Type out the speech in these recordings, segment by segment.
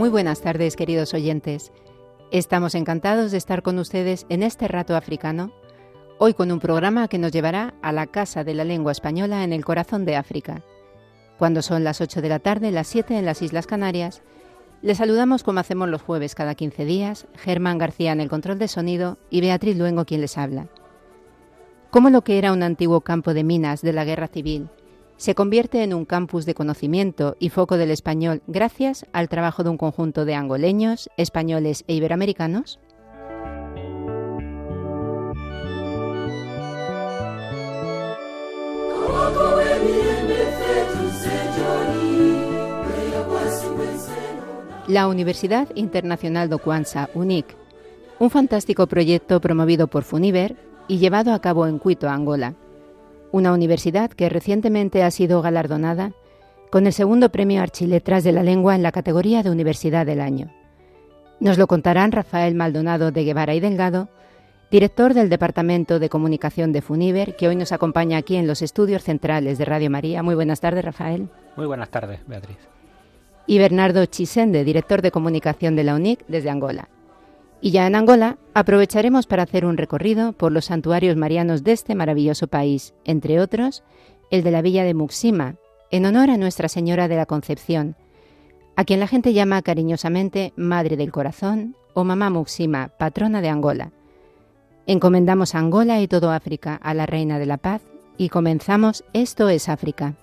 Muy buenas tardes, queridos oyentes. Estamos encantados de estar con ustedes en este rato africano Hoy con un programa que nos llevará a la Casa de la Lengua Española en el corazón de África. Cuando son las 8 de la tarde, las 7 en las Islas Canarias, les saludamos como hacemos los jueves cada 15 días, Germán García en el control de sonido y Beatriz Luengo quien les habla. Como lo que era un antiguo campo de minas de la Guerra Civil se convierte en un campus de conocimiento y foco del español gracias al trabajo de un conjunto de angoleños, españoles e iberoamericanos? La Universidad Internacional do Kwanza, UNIC, un fantástico proyecto promovido por Funiver y llevado a cabo en Quito, Angola. Una universidad que recientemente ha sido galardonada con el segundo premio Archiletras de la Lengua en la categoría de Universidad del Año. Nos lo contarán Rafael Maldonado de Guevara y Delgado, director del Departamento de Comunicación de Funiver, que hoy nos acompaña aquí en los estudios centrales de Radio María. Muy buenas tardes, Rafael. Muy buenas tardes, Beatriz y Bernardo Chisende, director de comunicación de la UNIC desde Angola. Y ya en Angola aprovecharemos para hacer un recorrido por los santuarios marianos de este maravilloso país, entre otros el de la villa de Muxima, en honor a Nuestra Señora de la Concepción, a quien la gente llama cariñosamente Madre del Corazón o Mamá Muxima, patrona de Angola. Encomendamos Angola y todo África a la Reina de la Paz y comenzamos Esto es África.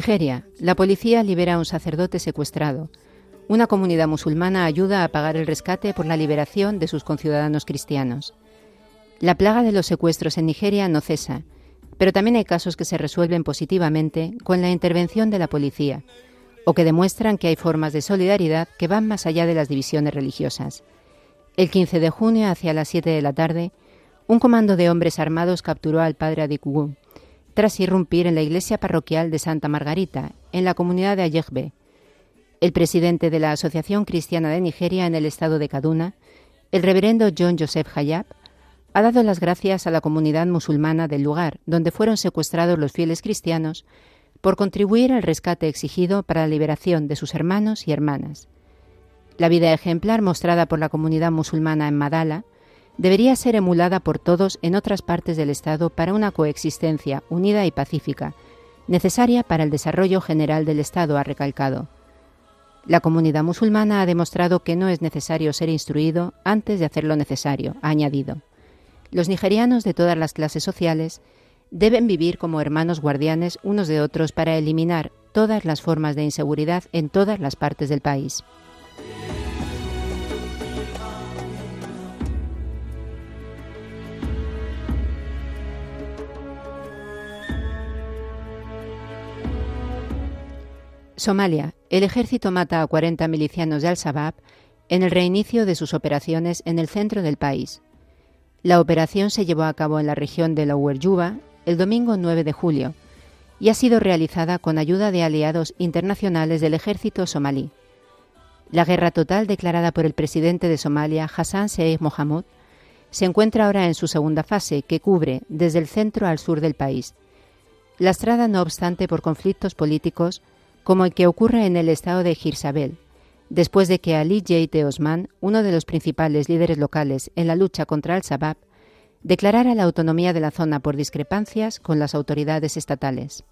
Nigeria. La policía libera a un sacerdote secuestrado. Una comunidad musulmana ayuda a pagar el rescate por la liberación de sus conciudadanos cristianos. La plaga de los secuestros en Nigeria no cesa, pero también hay casos que se resuelven positivamente con la intervención de la policía, o que demuestran que hay formas de solidaridad que van más allá de las divisiones religiosas. El 15 de junio, hacia las 7 de la tarde, un comando de hombres armados capturó al padre Adikugu, tras irrumpir en la iglesia parroquial de Santa Margarita, en la comunidad de Ayegbe. El presidente de la Asociación Cristiana de Nigeria en el estado de Kaduna, el reverendo John Joseph Hayab, ha dado las gracias a la comunidad musulmana del lugar donde fueron secuestrados los fieles cristianos por contribuir al rescate exigido para la liberación de sus hermanos y hermanas. La vida ejemplar mostrada por la comunidad musulmana en Madala debería ser emulada por todos en otras partes del Estado para una coexistencia unida y pacífica, necesaria para el desarrollo general del Estado, ha recalcado. La comunidad musulmana ha demostrado que no es necesario ser instruido antes de hacer lo necesario, ha añadido. Los nigerianos de todas las clases sociales deben vivir como hermanos guardianes unos de otros para eliminar todas las formas de inseguridad en todas las partes del país. Somalia. El ejército mata a 40 milicianos de Al-Shabaab en el reinicio de sus operaciones en el centro del país. La operación se llevó a cabo en la región de Lower Yuba el domingo 9 de julio y ha sido realizada con ayuda de aliados internacionales del ejército somalí. La guerra total declarada por el presidente de Somalia, Hassan Sheikh Mohamud, se encuentra ahora en su segunda fase, que cubre desde el centro al sur del país. Lastrada, no obstante, por conflictos políticos, como el que ocurre en el estado de Girsabel, después de que Ali J. Osman, uno de los principales líderes locales en la lucha contra Al-Shabaab, declarara la autonomía de la zona por discrepancias con las autoridades estatales.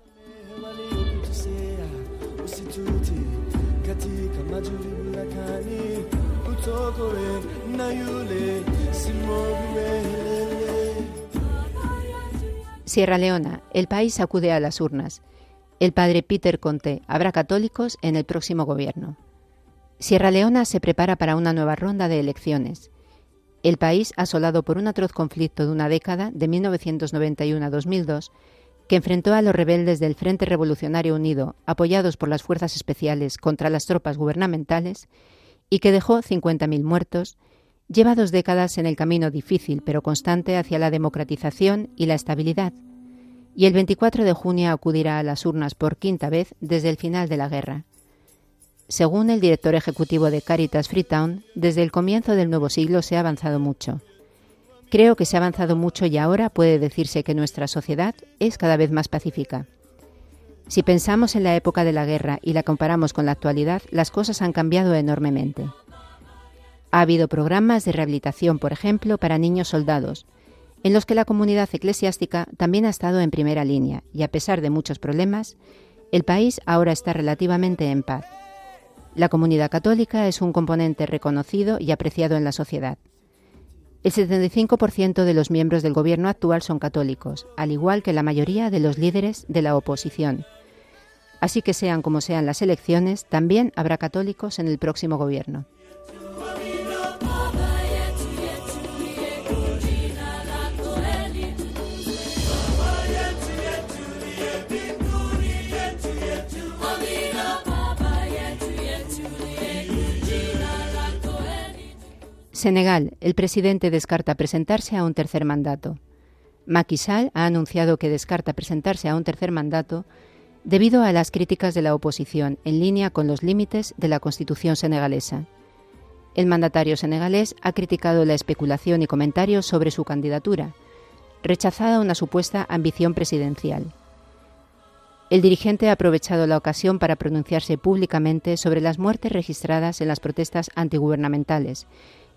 Sierra Leona, el país acude a las urnas. El padre Peter Conte habrá católicos en el próximo gobierno. Sierra Leona se prepara para una nueva ronda de elecciones. El país, asolado por un atroz conflicto de una década, de 1991 a 2002, que enfrentó a los rebeldes del Frente Revolucionario Unido, apoyados por las fuerzas especiales contra las tropas gubernamentales, y que dejó 50.000 muertos, lleva dos décadas en el camino difícil pero constante hacia la democratización y la estabilidad, y el 24 de junio acudirá a las urnas por quinta vez desde el final de la guerra. Según el director ejecutivo de Caritas Freetown, desde el comienzo del nuevo siglo se ha avanzado mucho. Creo que se ha avanzado mucho y ahora puede decirse que nuestra sociedad es cada vez más pacífica. Si pensamos en la época de la guerra y la comparamos con la actualidad, las cosas han cambiado enormemente. Ha habido programas de rehabilitación, por ejemplo, para niños soldados, en los que la comunidad eclesiástica también ha estado en primera línea y a pesar de muchos problemas, el país ahora está relativamente en paz. La comunidad católica es un componente reconocido y apreciado en la sociedad. El 75% de los miembros del gobierno actual son católicos, al igual que la mayoría de los líderes de la oposición. Así que sean como sean las elecciones, también habrá católicos en el próximo gobierno. Senegal, el presidente descarta presentarse a un tercer mandato. Macky Sall ha anunciado que descarta presentarse a un tercer mandato debido a las críticas de la oposición en línea con los límites de la Constitución senegalesa. El mandatario senegalés ha criticado la especulación y comentarios sobre su candidatura, rechazada una supuesta ambición presidencial. El dirigente ha aprovechado la ocasión para pronunciarse públicamente sobre las muertes registradas en las protestas antigubernamentales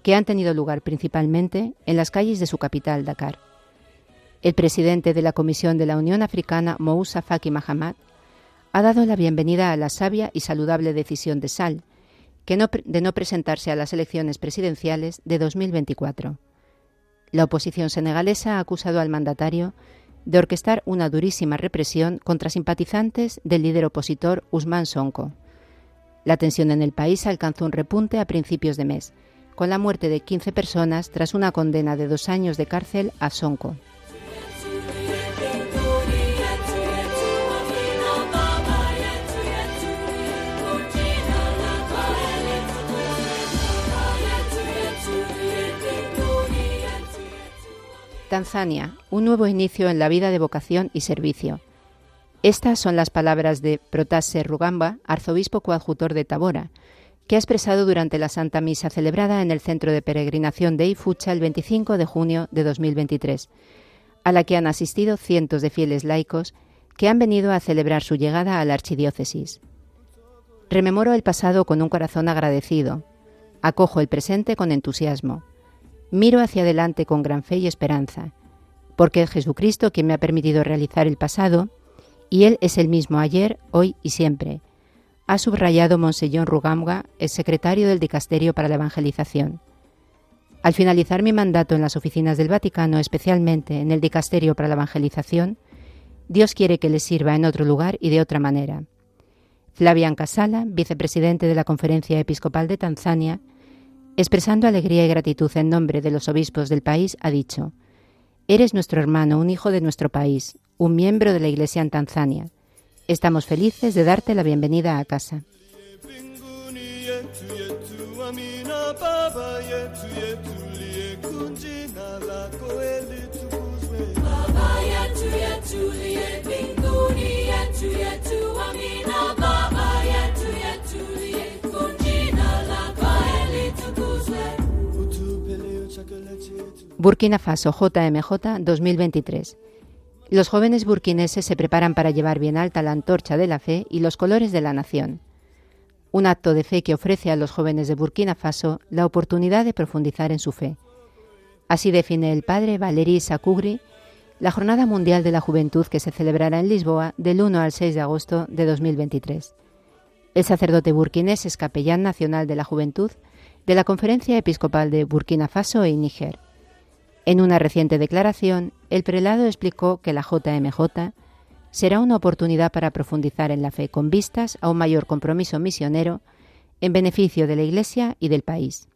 que han tenido lugar principalmente en las calles de su capital, Dakar. El presidente de la Comisión de la Unión Africana, Moussa Faki Mahamat, ha dado la bienvenida a la sabia y saludable decisión de Sal, que de no presentarse a las elecciones presidenciales de 2024. La oposición senegalesa ha acusado al mandatario de orquestar una durísima represión contra simpatizantes del líder opositor Usman Sonko. La tensión en el país alcanzó un repunte a principios de mes, con la muerte de 15 personas tras una condena de dos años de cárcel a Sonko. Tanzania, un nuevo inicio en la vida de vocación y servicio. Estas son las palabras de Protase Rugamba, arzobispo coadjutor de Tabora, que ha expresado durante la Santa Misa celebrada en el Centro de Peregrinación de Ifucha el 25 de junio de 2023, a la que han asistido cientos de fieles laicos que han venido a celebrar su llegada a la archidiócesis. Rememoro el pasado con un corazón agradecido, acojo el presente con entusiasmo, miro hacia adelante con gran fe y esperanza, porque es Jesucristo quien me ha permitido realizar el pasado, y Él es el mismo ayer, hoy y siempre, ha subrayado Monseñor Rugamba, el secretario del Dicasterio para la Evangelización. Al finalizar mi mandato en las oficinas del Vaticano, especialmente en el Dicasterio para la Evangelización, Dios quiere que le sirva en otro lugar y de otra manera. Flavian Casala, vicepresidente de la Conferencia Episcopal de Tanzania, expresando alegría y gratitud en nombre de los obispos del país, ha dicho, Eres nuestro hermano, un hijo de nuestro país, un miembro de la Iglesia en Tanzania. Estamos felices de darte la bienvenida a casa. Burkina Faso JMJ 2023 Los jóvenes burkineses se preparan para llevar bien alta la antorcha de la fe y los colores de la nación. Un acto de fe que ofrece a los jóvenes de Burkina Faso la oportunidad de profundizar en su fe. Así define el padre Valery Sakugri la Jornada Mundial de la Juventud que se celebrará en Lisboa del 1 al 6 de agosto de 2023. El sacerdote burkinés es capellán nacional de la Juventud de la Conferencia Episcopal de Burkina Faso y Níger. En una reciente declaración, el prelado explicó que la JMJ será una oportunidad para profundizar en la fe con vistas a un mayor compromiso misionero en beneficio de la Iglesia y del país.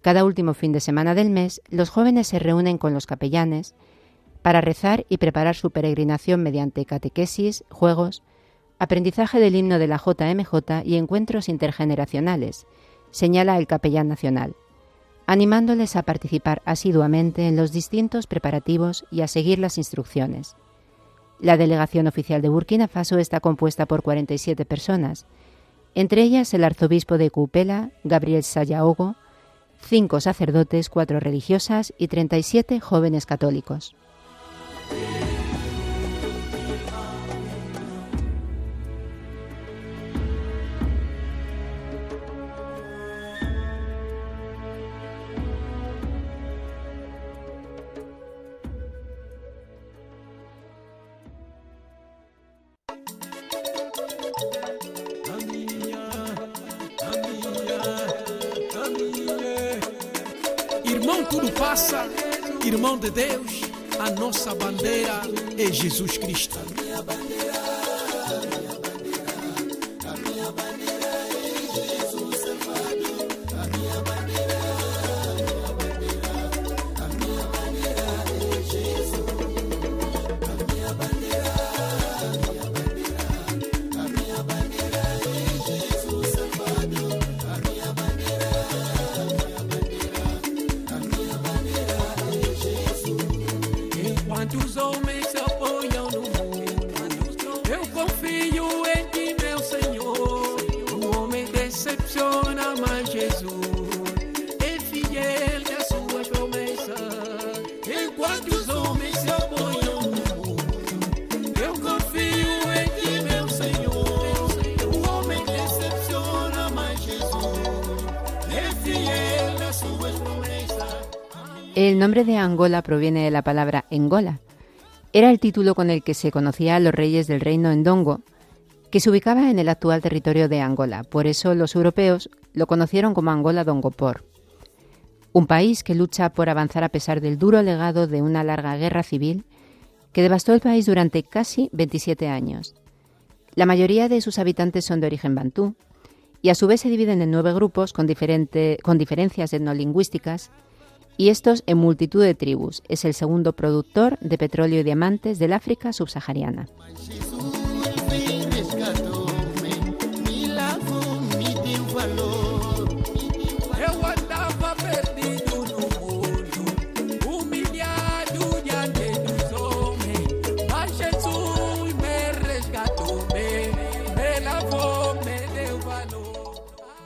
Cada último fin de semana del mes, los jóvenes se reúnen con los capellanes para rezar y preparar su peregrinación mediante catequesis, juegos, aprendizaje del himno de la JMJ y encuentros intergeneracionales, señala el capellán nacional animándoles a participar asiduamente en los distintos preparativos y a seguir las instrucciones. La delegación oficial de Burkina Faso está compuesta por 47 personas, entre ellas el arzobispo de Cupela, Gabriel Sayaogo, cinco sacerdotes, cuatro religiosas y 37 jóvenes católicos. Bandeira é Jesus Cristo. Nombre de Angola proviene de la palabra Engola. Era el título con el que se conocía a los reyes del reino Ndongo, que se ubicaba en el actual territorio de Angola. Por eso los europeos lo conocieron como Angola Dongopor. Un país que lucha por avanzar a pesar del duro legado de una larga guerra civil que devastó el país durante casi 27 años. La mayoría de sus habitantes son de origen bantú y a su vez se dividen en nueve grupos con, con diferencias etnolingüísticas y estos en multitud de tribus. Es el segundo productor de petróleo y diamantes del África subsahariana.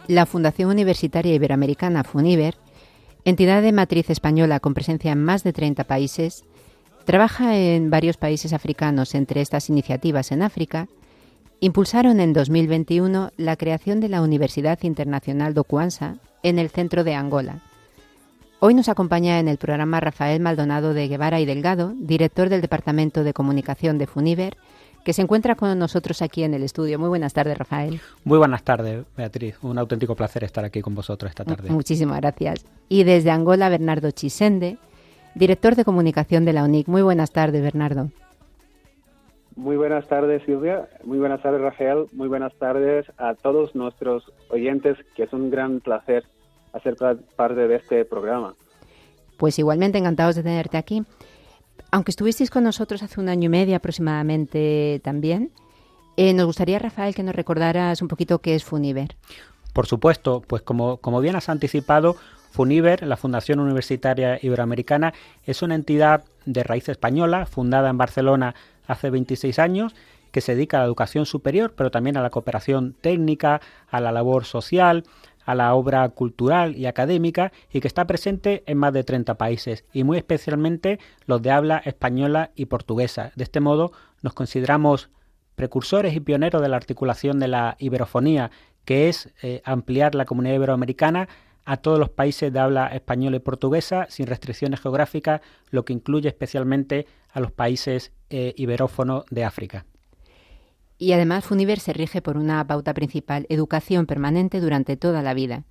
La Fundación Universitaria Iberoamericana FUNIBER Entidad de matriz española con presencia en más de 30 países, trabaja en varios países africanos. Entre estas iniciativas en África, impulsaron en 2021 la creación de la Universidad Internacional do Kwanza en el centro de Angola. Hoy nos acompaña en el programa Rafael Maldonado de Guevara y Delgado, director del Departamento de Comunicación de Funiver que se encuentra con nosotros aquí en el estudio. Muy buenas tardes, Rafael. Muy buenas tardes, Beatriz. Un auténtico placer estar aquí con vosotros esta tarde. Muchísimas gracias. Y desde Angola, Bernardo Chisende, director de comunicación de la UNIC. Muy buenas tardes, Bernardo. Muy buenas tardes, Silvia. Muy buenas tardes, Rafael. Muy buenas tardes a todos nuestros oyentes, que es un gran placer hacer parte de este programa. Pues igualmente encantados de tenerte aquí. Aunque estuvisteis con nosotros hace un año y medio aproximadamente también, eh, nos gustaría, Rafael, que nos recordaras un poquito qué es Funiver. Por supuesto, pues como, como bien has anticipado, Funiver, la Fundación Universitaria Iberoamericana, es una entidad de raíz española, fundada en Barcelona hace 26 años, que se dedica a la educación superior, pero también a la cooperación técnica, a la labor social, a la obra cultural y académica y que está presente en más de 30 países y muy especialmente los de habla española y portuguesa. De este modo nos consideramos precursores y pioneros de la articulación de la iberofonía, que es eh, ampliar la comunidad iberoamericana a todos los países de habla española y portuguesa sin restricciones geográficas, lo que incluye especialmente a los países eh, iberófonos de África. Y además Funiver se rige por una pauta principal, educación permanente durante toda la vida.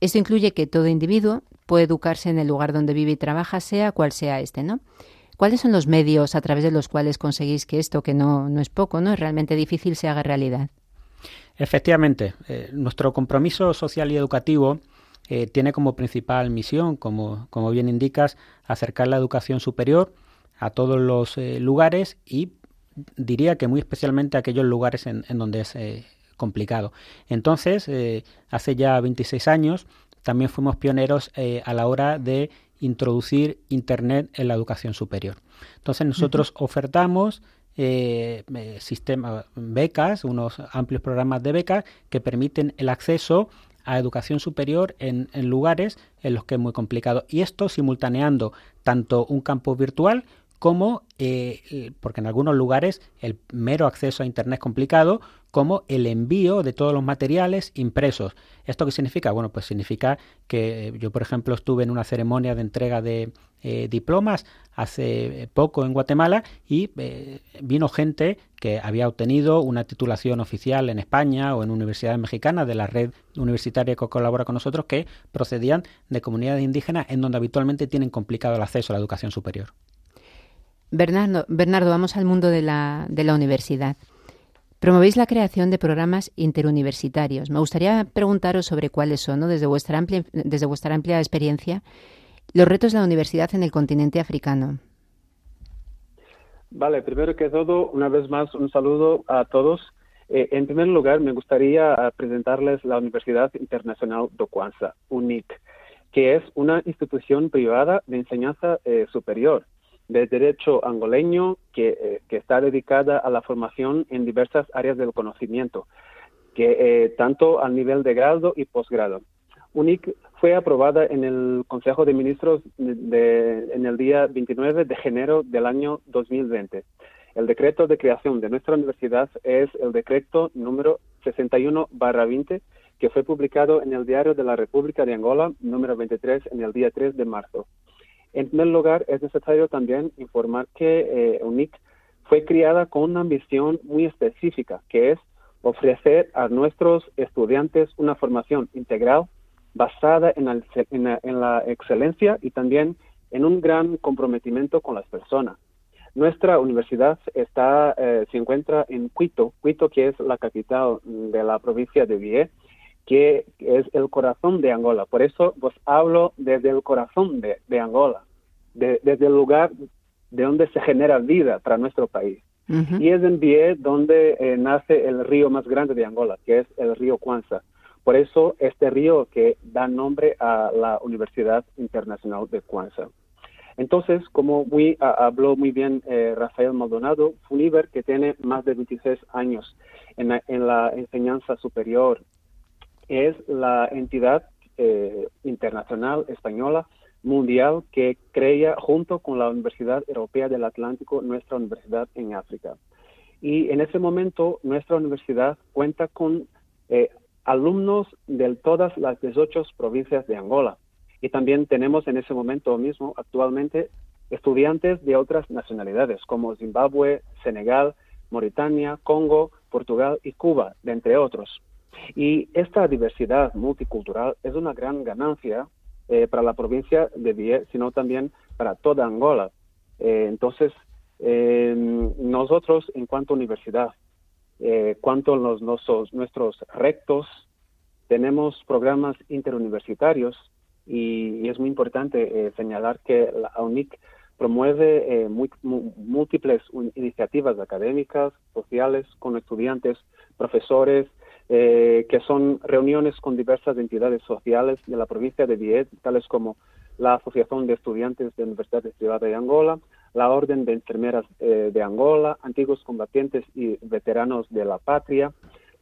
Esto incluye que todo individuo puede educarse en el lugar donde vive y trabaja, sea cual sea este, ¿no? ¿Cuáles son los medios a través de los cuales conseguís que esto, que no, no es poco, no es realmente difícil, se haga realidad? Efectivamente, eh, nuestro compromiso social y educativo eh, tiene como principal misión, como, como, bien indicas, acercar la educación superior a todos los eh, lugares y diría que muy especialmente aquellos lugares en, donde es complicado. Entonces, hace ya 26 años, también fuimos pioneros a la hora de introducir Internet en la educación superior. Entonces, nosotros ofertamos eh, sistema, becas, unos amplios programas de becas que permiten el acceso a educación superior en, en, lugares en los que es muy complicado. Y esto simultaneando tanto un campo virtual como, eh, porque en algunos lugares el mero acceso a Internet es complicado, como el envío de todos los materiales impresos. ¿Esto qué significa? Bueno, pues significa que yo, por ejemplo, estuve en una ceremonia de entrega de eh, diplomas hace poco en Guatemala y eh, vino gente que había obtenido una titulación oficial en España o en universidades mexicanas de la red universitaria que colabora con nosotros que procedían de comunidades indígenas en donde habitualmente tienen complicado el acceso a la educación superior. Bernardo, vamos al mundo de la, de la universidad. Promovéis la creación de programas interuniversitarios. Me gustaría preguntaros sobre cuáles son, desde, vuestra amplia, desde vuestra amplia experiencia, los retos de la universidad en el continente africano. Vale, primero que todo, una vez más, un saludo a todos. Eh, en primer lugar, me gustaría ah, presentarles la Universidad Internacional de Kwanzaa, UNIC, que es una institución privada de enseñanza eh, superior de derecho angoleño eh, que, está dedicada a la formación en diversas áreas del conocimiento, que eh, tanto al nivel de grado y posgrado. UNIC fue aprobada en el Consejo de Ministros en el día 29 de enero del año 2020. El decreto de creación de nuestra universidad es el decreto número 61-20, que fue publicado en el Diario de la República de Angola, número 23, en el día 3 de marzo. En primer lugar, es necesario también informar que eh, UNIC fue criada con una ambición muy específica, que es ofrecer a nuestros estudiantes una formación integral basada en la, excelencia y también en un gran comprometimiento con las personas. Nuestra universidad está, eh, se encuentra en Quito, Quito que es la capital de la provincia de Bié, que es el corazón de Angola. Por eso os hablo desde el corazón de, Angola, desde el lugar de donde se genera vida para nuestro país. Y es en Bié donde eh, nace el río más grande de Angola, que es el río Kwanza. Por eso este río que da nombre a la Universidad Internacional de Kwanza. Entonces, como muy, habló muy bien eh, Rafael Maldonado, Funiver, que tiene más de 26 años en la enseñanza superior es la entidad eh, internacional española mundial que crea junto con la Universidad Europea del Atlántico nuestra universidad en África. Y en ese momento nuestra universidad cuenta con eh, alumnos de todas las 18 provincias de Angola. Y también tenemos en ese momento mismo actualmente estudiantes de otras nacionalidades como Zimbabue, Senegal, Mauritania, Congo, Portugal y Cuba, de entre otros. Y esta diversidad multicultural es una gran ganancia eh, para la provincia de Bié, sino también para toda Angola. Eh, entonces, eh, nosotros en cuanto a universidad, cuanto a nuestros rectos, tenemos programas interuniversitarios y, es muy importante señalar que la UNIC promueve múltiples iniciativas académicas, sociales, con estudiantes, profesores, eh, que son reuniones con diversas entidades sociales de la provincia de Viet, tales como la Asociación de Estudiantes de Universidades Privadas de Angola, la Orden de Enfermeras eh, de Angola, antiguos combatientes y veteranos de la patria,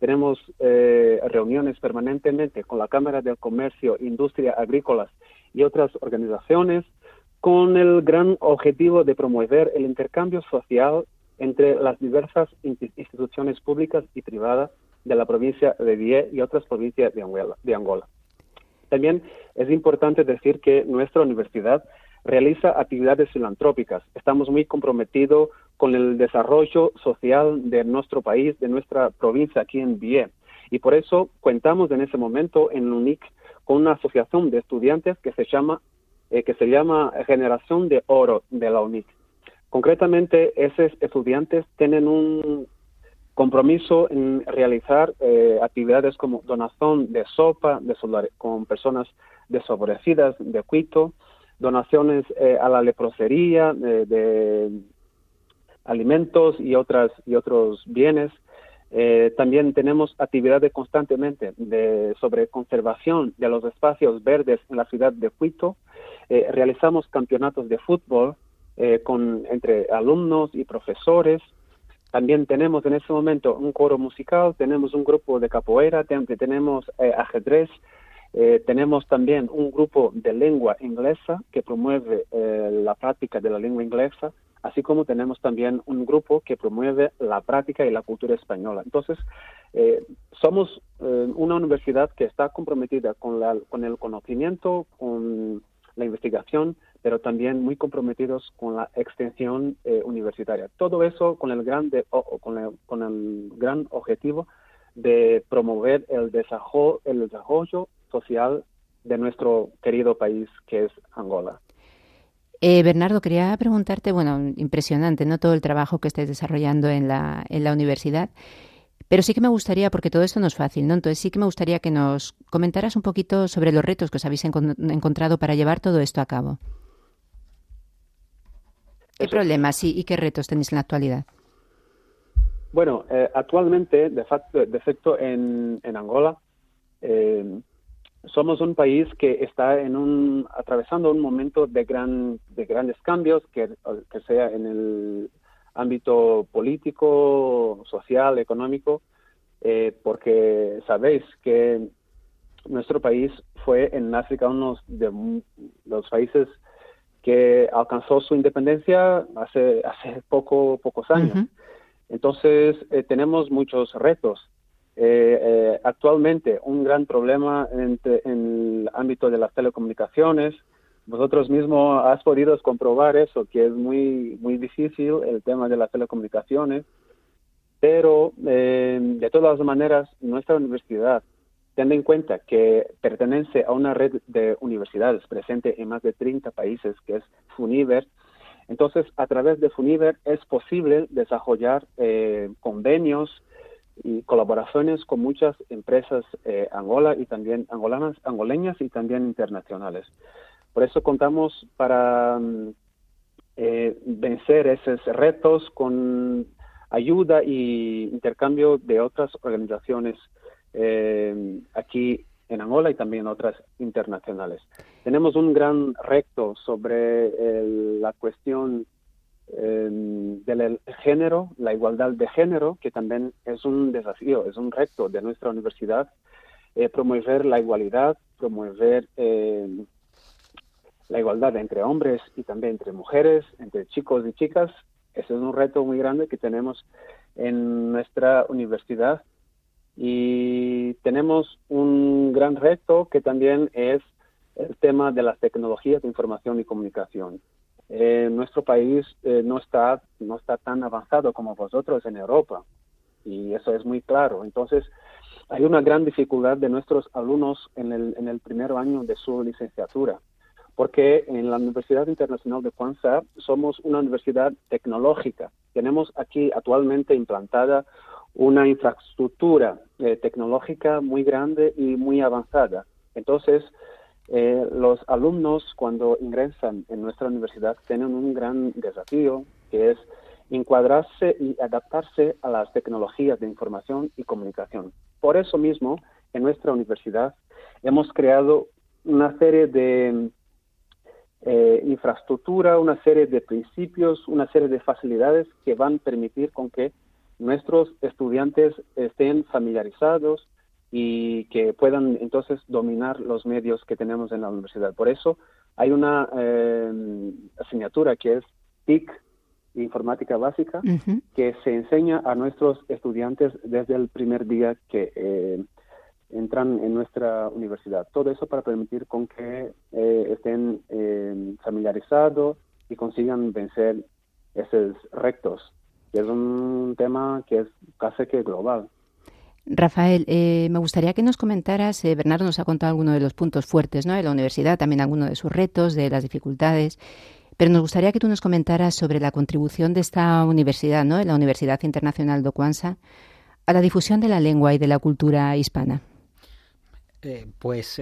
tenemos eh, reuniones permanentemente con la Cámara de Comercio, Industria Agrícolas y otras organizaciones con el gran objetivo de promover el intercambio social entre las diversas instituciones públicas y privadas de la provincia de Die y otras provincias de Angola. También es importante decir que nuestra universidad realiza actividades filantrópicas. Estamos muy comprometidos con el desarrollo social de nuestro país, de nuestra provincia aquí en Die. Y por eso contamos en ese momento en UNIC con una asociación de estudiantes que se llama, eh, que se llama Generación de Oro de la UNIC. Concretamente, esos estudiantes tienen un compromiso en realizar eh, actividades como donación de sopa de con personas desfavorecidas de Cuito, donaciones eh, a la leprosería de alimentos y otras y otros bienes. Eh, también tenemos actividades constantemente de, sobre conservación de los espacios verdes en la ciudad de Cuito. realizamos campeonatos de fútbol eh, con, entre alumnos y profesores. También tenemos en este momento un coro musical, tenemos un grupo de capoeira, tenemos eh, ajedrez, eh, tenemos también un grupo de lengua inglesa que promueve la práctica de la lengua inglesa, así como tenemos también un grupo que promueve la práctica y la cultura española. Entonces, somos una universidad que está comprometida con, la, con el conocimiento, con la investigación, pero también muy comprometidos con la extensión eh, universitaria. Todo eso con el gran, con, el, con el gran objetivo de promover el desarrollo, el desarrollo social de nuestro querido país que es Angola. Eh, Bernardo, quería preguntarte, bueno, impresionante, ¿no? Todo el trabajo que estáis desarrollando en la, en la universidad. Pero sí que me gustaría, porque todo esto no es fácil, ¿no? Entonces sí que me gustaría que nos comentaras un poquito sobre los retos que os habéis encontrado para llevar todo esto a cabo. ¿Qué problemas y, qué retos tenéis en la actualidad? Bueno, eh, actualmente, de, facto, de efecto, en, Angola, eh, somos un país que está en un, atravesando un momento de, gran, de grandes cambios, que, que sea en el ámbito político, social, económico, eh, porque sabéis que nuestro país fue en África uno de los países que alcanzó su independencia hace, hace poco, pocos años. Entonces, eh, tenemos muchos retos. Eh, eh, actualmente, un gran problema en, en, el ámbito de las telecomunicaciones. Vosotros mismos has podido comprobar eso, que es muy, muy difícil el tema de las telecomunicaciones. Pero, de todas maneras, nuestra universidad Teniendo en cuenta que pertenece a una red de universidades presente en más de 30 países, que es FUNIVER, entonces a través de FUNIVER es posible desarrollar eh, convenios y colaboraciones con muchas empresas eh, Angola y también angolanas, angoleñas y también internacionales. Por eso contamos para mm, eh, vencer esos retos con ayuda y intercambio de otras organizaciones eh, aquí en Angola y también otras internacionales. Tenemos un gran reto sobre la cuestión em, del género, la igualdad de género, que también es un desafío, es un reto de nuestra universidad, eh, promover la igualdad, promover la igualdad entre hombres y también entre mujeres, entre chicos y chicas. Ese es un reto muy grande que tenemos en nuestra universidad y tenemos un gran reto que también es el tema de las tecnologías de información y comunicación. Eh, nuestro país eh, no, está, no está tan avanzado como vosotros en Europa y eso es muy claro. Entonces, hay una gran dificultad de nuestros alumnos en el, en el primer año de su licenciatura, porque en la Universidad Internacional de Kwanzaa somos una universidad tecnológica. Tenemos aquí actualmente implantada una infraestructura eh, tecnológica muy grande y muy avanzada. Entonces, eh, los alumnos cuando ingresan en nuestra universidad tienen un gran desafío que es encuadrarse y adaptarse a las tecnologías de información y comunicación. Por eso mismo, en nuestra universidad hemos creado una serie de eh, infraestructura, una serie de principios, una serie de facilidades que van a permitir con que nuestros estudiantes estén familiarizados y que puedan entonces dominar los medios que tenemos en la universidad. Por eso hay una eh, asignatura que es TIC, Informática Básica, que se enseña a nuestros estudiantes desde el primer día que eh, entran en nuestra universidad. Todo eso para permitir con que eh, estén familiarizados y consigan vencer esos rectos, que es un tema que es casi que global. Rafael, eh, me gustaría que nos comentaras, eh, Bernardo nos ha contado algunos de los puntos fuertes ¿no? de la universidad, también algunos de sus retos, de las dificultades, pero nos gustaría que tú nos comentaras sobre la contribución de esta universidad, ¿no? la Universidad Internacional de Cuanza, a la difusión de la lengua y de la cultura hispana. Eh, pues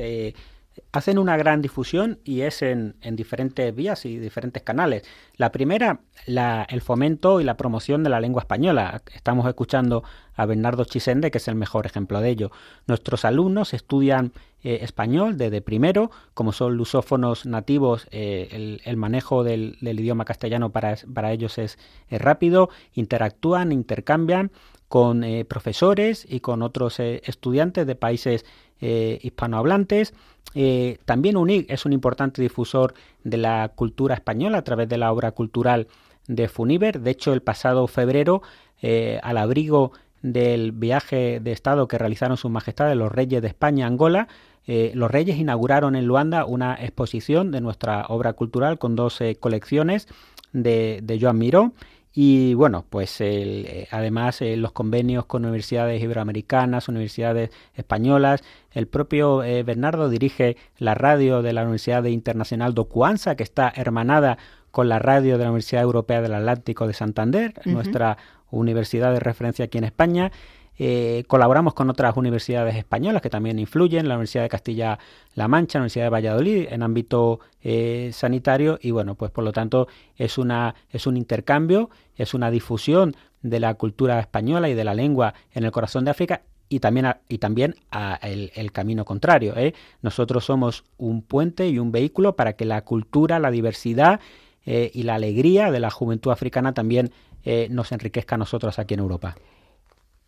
hacen una gran difusión y es en, diferentes vías y diferentes canales. La primera, el fomento y la promoción de la lengua española. Estamos escuchando a Bernardo Chisende, que es el mejor ejemplo de ello. Nuestros alumnos estudian eh, español desde primero, como son lusófonos nativos, eh, el, manejo del, idioma castellano para, para ellos es, rápido, interactúan, intercambian con eh, profesores y con otros estudiantes de países hispanohablantes eh, también UNIC es un importante difusor de la cultura española a través de la obra cultural de Funiver. De hecho, el pasado febrero, eh, al abrigo del viaje de Estado que realizaron sus majestades los reyes de España a Angola, eh, los reyes inauguraron en Luanda una exposición de nuestra obra cultural con dos colecciones de, de Joan Miró y bueno, pues eh, además eh, los convenios con universidades iberoamericanas, universidades españolas. El propio eh, Bernardo dirige la radio de la Universidad Internacional do Cuanza, que está hermanada con la radio de la Universidad Europea del Atlántico de Santander, nuestra universidad de referencia aquí en España. Eh, colaboramos con otras universidades españolas que también influyen, la Universidad de Castilla-La Mancha, la Universidad de Valladolid, en ámbito eh, sanitario y bueno, pues por lo tanto es, una, es un intercambio, es una difusión de la cultura española y de la lengua en el corazón de África y también, y también el, camino contrario. ¿eh? Nosotros somos un puente y un vehículo para que la cultura, la diversidad y la alegría de la juventud africana también nos enriquezca a nosotros aquí en Europa.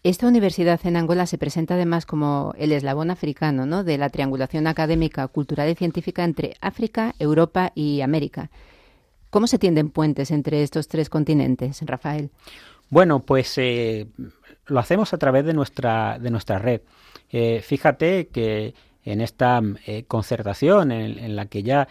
Esta universidad en Angola se presenta además como el eslabón africano ¿no? de la triangulación académica, cultural y científica entre África, Europa y América. ¿Cómo se tienden puentes entre estos tres continentes, Rafael? Bueno, pues eh, lo hacemos a través de nuestra, de nuestra red. Eh, fíjate que en esta eh, concertación en, la que ya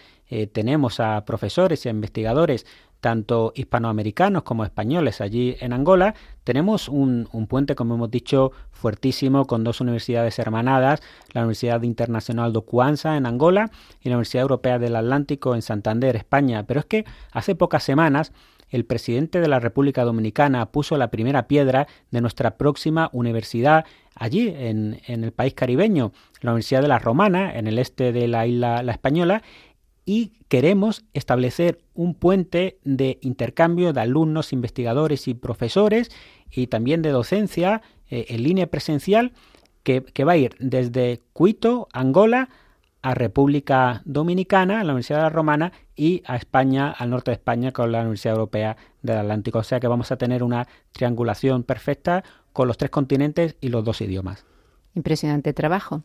tenemos a profesores y a investigadores tanto hispanoamericanos como españoles allí en Angola, tenemos un, puente, como hemos dicho, fuertísimo con dos universidades hermanadas, la Universidad Internacional de Cuanza en Angola y la Universidad Europea del Atlántico en Santander, España. Pero es que hace pocas semanas el presidente de la República Dominicana puso la primera piedra de nuestra próxima universidad allí, en, en el país caribeño, la Universidad de la Romana, en el este de la isla La Española, y queremos establecer un puente de intercambio de alumnos, investigadores y profesores y también de docencia eh, en línea presencial que, va a ir desde Cuito, Angola, a República Dominicana, a la Universidad de la Romana y a España, al norte de España, con la Universidad Europea del Atlántico. O sea que vamos a tener una triangulación perfecta con los tres continentes y los dos idiomas. Impresionante trabajo.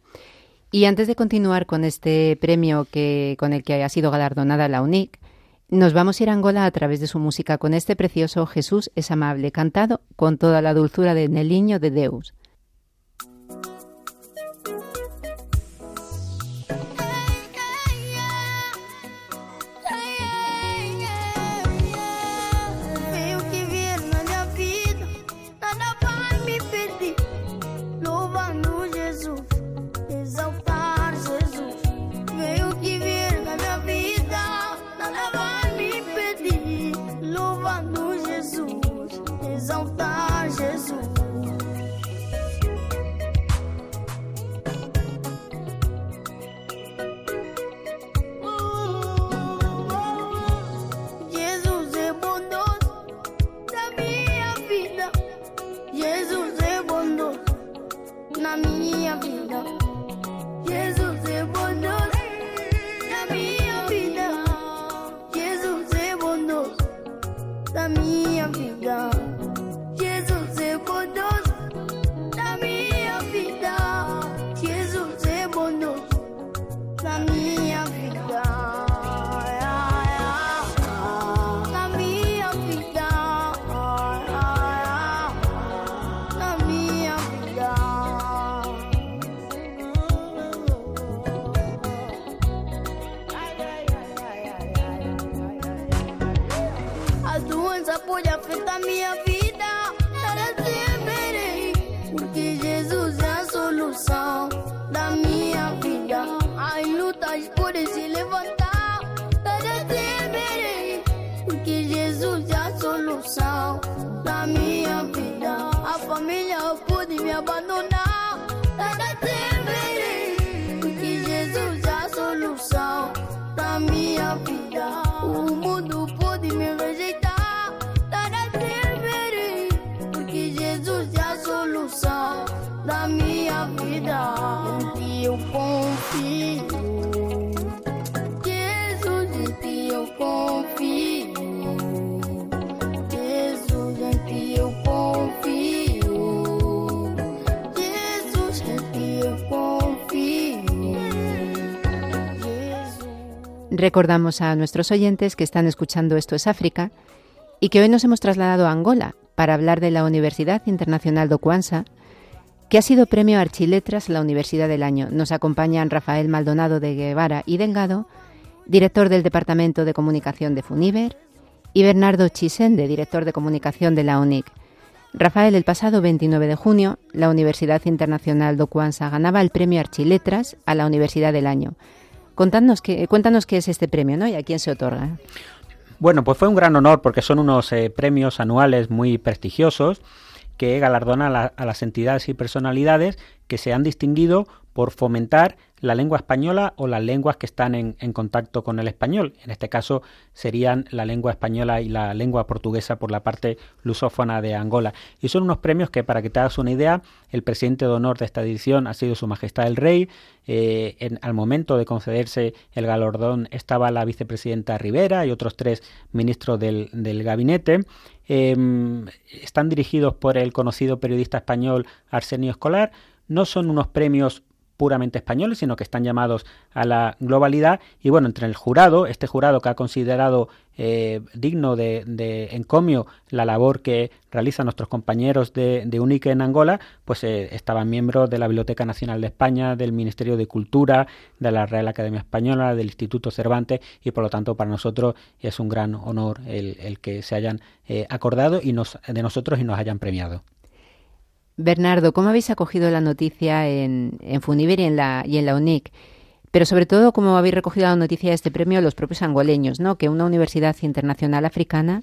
Y antes de continuar con este premio que, con el que ha sido galardonada la UNIC, nos vamos a ir a Angola a través de su música con este precioso Jesús es amable, cantado con toda la dulzura de Neliño de Deus. Recordamos a nuestros oyentes que están escuchando Esto es África y que hoy nos hemos trasladado a Angola para hablar de la Universidad Internacional do Kwanza, que ha sido premio Archiletras la Universidad del Año. Nos acompañan Rafael Maldonado de Guevara y Delgado, director del Departamento de Comunicación de Funiver, y Bernardo Chisende, director de Comunicación de la UNIC. Rafael, el pasado 29 de junio, la Universidad Internacional do Kwanza ganaba el premio Archiletras a la Universidad del Año. Que, cuéntanos qué es este premio ¿no? y a quién se otorga. Bueno, pues fue un gran honor porque son unos eh, premios anuales muy prestigiosos que galardonan a, las entidades y personalidades que se han distinguido por fomentar la lengua española o las lenguas que están en, contacto con el español. En este caso serían la lengua española y la lengua portuguesa por la parte lusófona de Angola. Y son unos premios que, para que te hagas una idea, el presidente de honor de esta edición ha sido Su Majestad el Rey. Eh, en, al momento de concederse el galardón estaba la vicepresidenta Rivera y otros tres ministros del, gabinete. Em, están dirigidos por el conocido periodista español Arsenio Escolar. No son unos premios puramente españoles, sino que están llamados a la globalidad. Y bueno, entre el jurado, este jurado que ha considerado eh, digno de, encomio la labor que realizan nuestros compañeros de, de UNICE en Angola, pues eh, estaban miembros de la Biblioteca Nacional de España, del Ministerio de Cultura, de la Real Academia Española, del Instituto Cervantes, y por lo tanto para nosotros es un gran honor el, que se hayan eh, acordado y nos, de nosotros y nos hayan premiado. Bernardo, ¿cómo habéis acogido la noticia en, en y en, la, y en la UNIC? Pero sobre todo, ¿cómo habéis recogido la noticia de este premio los propios angoleños, ¿no? que una universidad internacional africana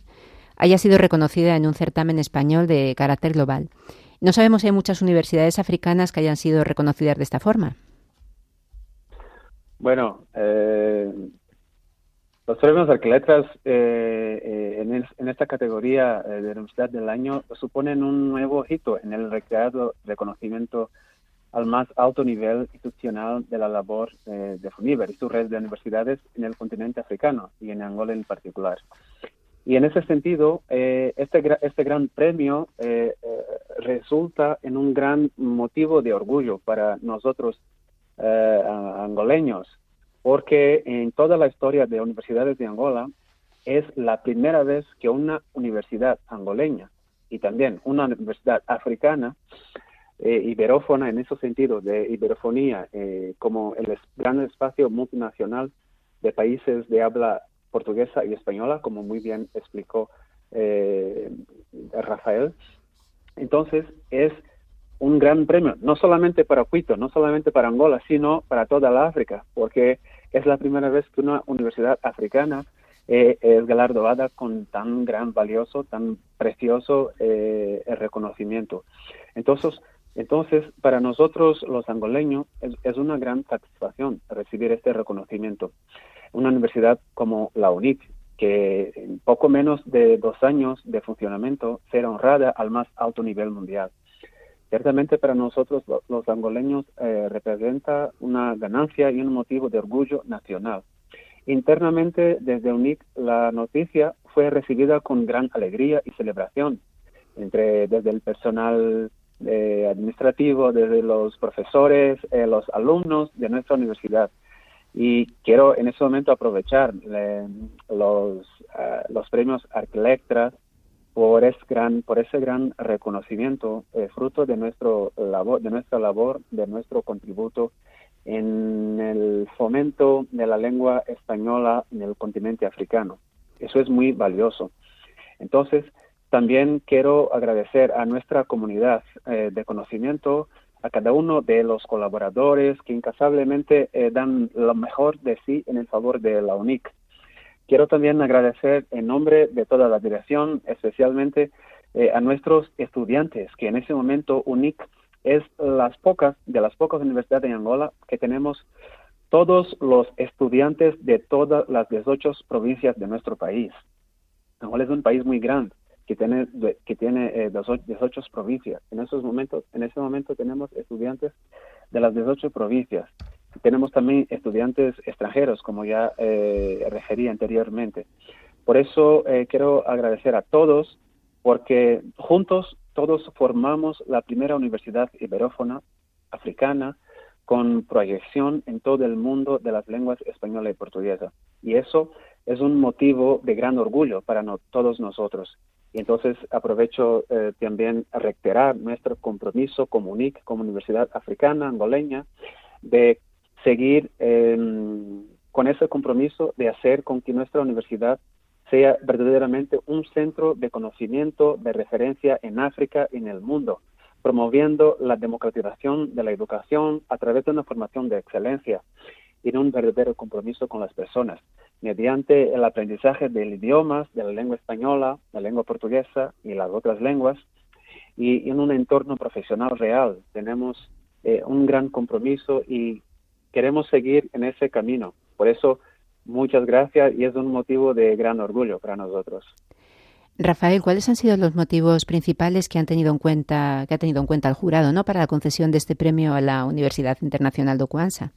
haya sido reconocida en un certamen español de carácter global. No sabemos si hay muchas universidades africanas que hayan sido reconocidas de esta forma. Bueno, eh, los premios Arquiletras eh, eh, en, esta categoría eh, de Universidad del Año suponen un nuevo hito en el recreado reconocimiento al más alto nivel institucional de la labor de FUNIVER y su red de universidades en el continente africano y en Angola en particular. Y en ese sentido, este, este gran premio resulta en un gran motivo de orgullo para nosotros angoleños, porque en toda la historia de universidades de Angola es la primera vez que una universidad angoleña y también una universidad africana, eh, iberófona en ese sentido de iberofonía, eh, como el gran espacio multinacional de países de habla portuguesa y española, como muy bien explicó eh, Rafael. Entonces, es un gran premio, no solamente para Quito, no solamente para Angola, sino para toda la África, porque es la primera vez que una universidad africana eh, es galardonada con tan gran valioso, tan precioso eh, reconocimiento. Entonces, entonces, para nosotros los angoleños es, es, una gran satisfacción recibir este reconocimiento. Una universidad como la UNIC, que en poco menos de dos años de funcionamiento será honrada al más alto nivel mundial. Ciertamente para nosotros los angoleños eh, representa una ganancia y un motivo de orgullo nacional. Internamente desde UNIC la noticia fue recibida con gran alegría y celebración entre desde el personal eh, administrativo, desde los profesores, eh, los alumnos de nuestra universidad. Y quiero en ese momento aprovechar los, los premios Arquilectra por ese gran, por ese gran reconocimiento, eh, fruto de, nuestro labor, de nuestra labor, de nuestro contributo en el fomento de la lengua española en el continente africano. Eso es muy valioso. Entonces, También quiero agradecer a nuestra comunidad eh, de conocimiento, a cada uno de los colaboradores que incansablemente eh, dan lo mejor de sí en el favor de la UNIC. Quiero también agradecer en nombre de toda la dirección, especialmente eh, a nuestros estudiantes, que en ese momento UNIC es las pocas, de las pocas universidades de Angola que tenemos todos los estudiantes de todas las 18 provincias de nuestro país. Angola es un país muy grande que tiene que tiene 18 eh, provincias. En esos momentos, en ese momento tenemos estudiantes de las 18 provincias. Tenemos también estudiantes extranjeros, como ya eh, referí anteriormente. Por eso eh, quiero agradecer a todos, porque juntos todos formamos la primera universidad iberófona africana con proyección en todo el mundo de las lenguas española y portuguesa. Y eso es un motivo de gran orgullo para todos nosotros. Y entonces aprovecho eh, también a reiterar nuestro compromiso como UNIC, como Universidad Africana Angoleña, de seguir em, con ese compromiso de hacer con que nuestra universidad sea verdaderamente un centro de conocimiento, de referencia en África y en el mundo, promoviendo la democratización de la educación a través de una formación de excelencia y en un verdadero compromiso con las personas, mediante el aprendizaje de idiomas, de la lengua española, la lengua portuguesa y las otras lenguas, y en un entorno profesional real. Tenemos eh, un gran compromiso y queremos seguir en ese camino. Por eso, muchas gracias y es un motivo de gran orgullo para nosotros. Rafael, ¿cuáles han sido los motivos principales que han tenido en cuenta, que ha tenido en cuenta el jurado, ¿no? para la concesión de este premio a la Universidad Internacional de Cuanza?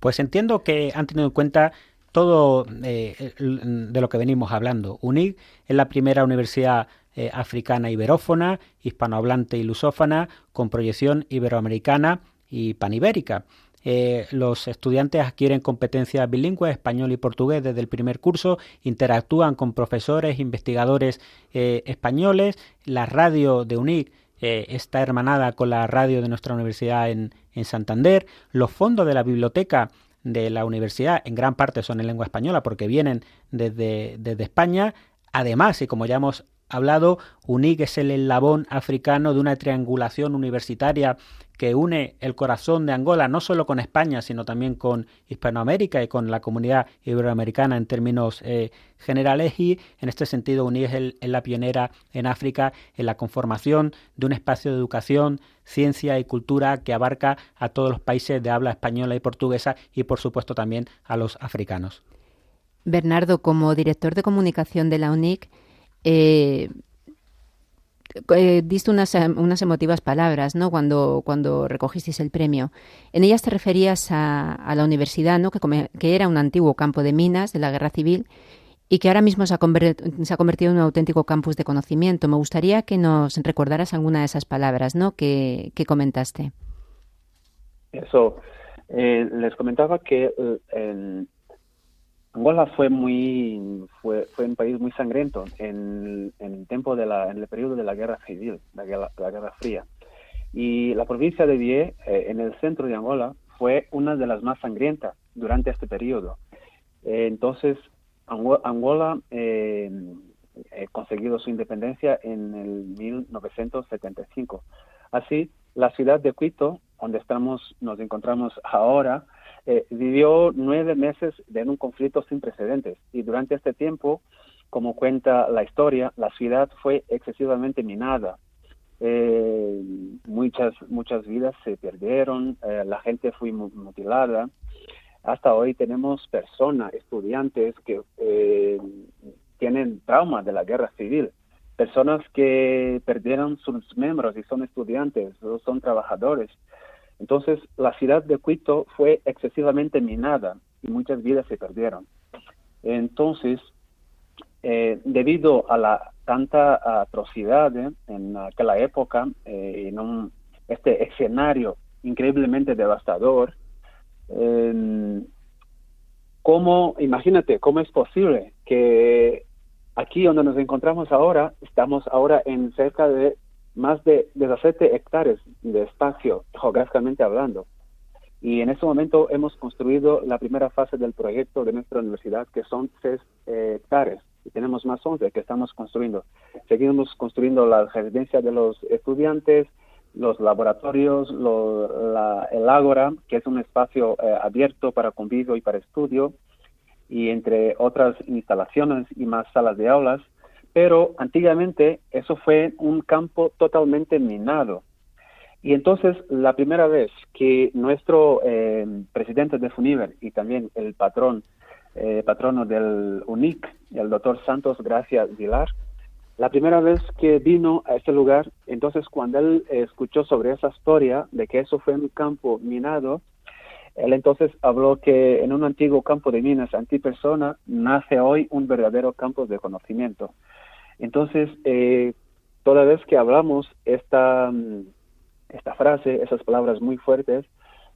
Pues entiendo que han tenido en cuenta todo eh, de lo que venimos hablando. UNIC es la primera universidad eh, africana iberófona, hispanohablante y lusófona, con proyección iberoamericana y panibérica. Eh, los estudiantes adquieren competencias bilingües, español y portugués desde el primer curso, interactúan con profesores, investigadores españoles, la radio de UNIC está hermanada con la radio de nuestra universidad en, en Santander, los fondos de la biblioteca de la universidad en gran parte son en lengua española porque vienen desde, desde España. Además, y como ya hemos hablado, UNIC es el eslabón africano de una triangulación universitaria que une el corazón de Angola no solo con España, sino también con Hispanoamérica y con la comunidad iberoamericana en términos eh, generales. Y en este sentido, UNIC es, la pionera en África en la conformación de un espacio de educación, ciencia y cultura que abarca a todos los países de habla española y portuguesa y, por supuesto, también a los africanos. Bernardo, como director de comunicación de la UNIC, eh, eh, diste unas, unas, emotivas palabras, ¿no? Cuando, cuando recogisteis el premio. En ellas te referías a, la universidad, ¿no? Que, que, era un antiguo campo de minas de la guerra civil y que ahora mismo se ha, se ha, convertido en un auténtico campus de conocimiento. Me gustaría que nos recordaras alguna de esas palabras, ¿no? Que, que comentaste. Eso. Eh, les comentaba que eh, Angola fue muy fue, fue un país muy sangriento en, el tiempo de la en el periodo de la guerra civil, la guerra, la guerra fría. Y la provincia de Bié, eh, en el centro de Angola, fue una de las más sangrientas durante este periodo. Eh, entonces, Angola eh, ha conseguido su independencia en el 1975. Así, la ciudad de Quito, donde estamos, nos encontramos ahora, eh, vivió nueve meses en un conflicto sin precedentes y durante este tiempo, como cuenta la historia, la ciudad fue excesivamente minada. Eh, muchas muchas vidas se perdieron, eh, la gente fue mutilada. Hasta hoy tenemos personas, estudiantes que tienen trauma de la guerra civil, personas que perdieron sus miembros y son estudiantes o son trabajadores entonces, la ciudad de Quito fue excesivamente minada y muchas vidas se perdieron. Entonces, eh, debido a la tanta atrocidad en aquella época, eh, en un, este escenario increíblemente devastador, ¿cómo, imagínate, cómo es posible que aquí donde nos encontramos ahora, estamos ahora en cerca de más de 17 hectáreas de espacio, geográficamente hablando. Y en este momento hemos construido la primera fase del proyecto de nuestra universidad, que son 6 hectáreas y tenemos más 11 que estamos construyendo. Seguimos construyendo la residencia de los estudiantes, los laboratorios, el Ágora, que es un espacio eh, abierto para convivio y para estudio, y entre otras instalaciones y más salas de aulas. Pero antiguamente eso fue un campo totalmente minado. Y entonces la primera vez que nuestro eh, presidente de FUNIVER y también el patrón, eh, patrono del UNIC, el doctor Santos Gracia Vilar, la primera vez que vino a este lugar, entonces cuando él escuchó sobre esa historia de que eso fue un campo minado, él entonces habló que en un antiguo campo de minas antipersona nace hoy un verdadero campo de conocimiento. Entonces, eh, toda vez que hablamos esta, esta frase, esas palabras muy fuertes,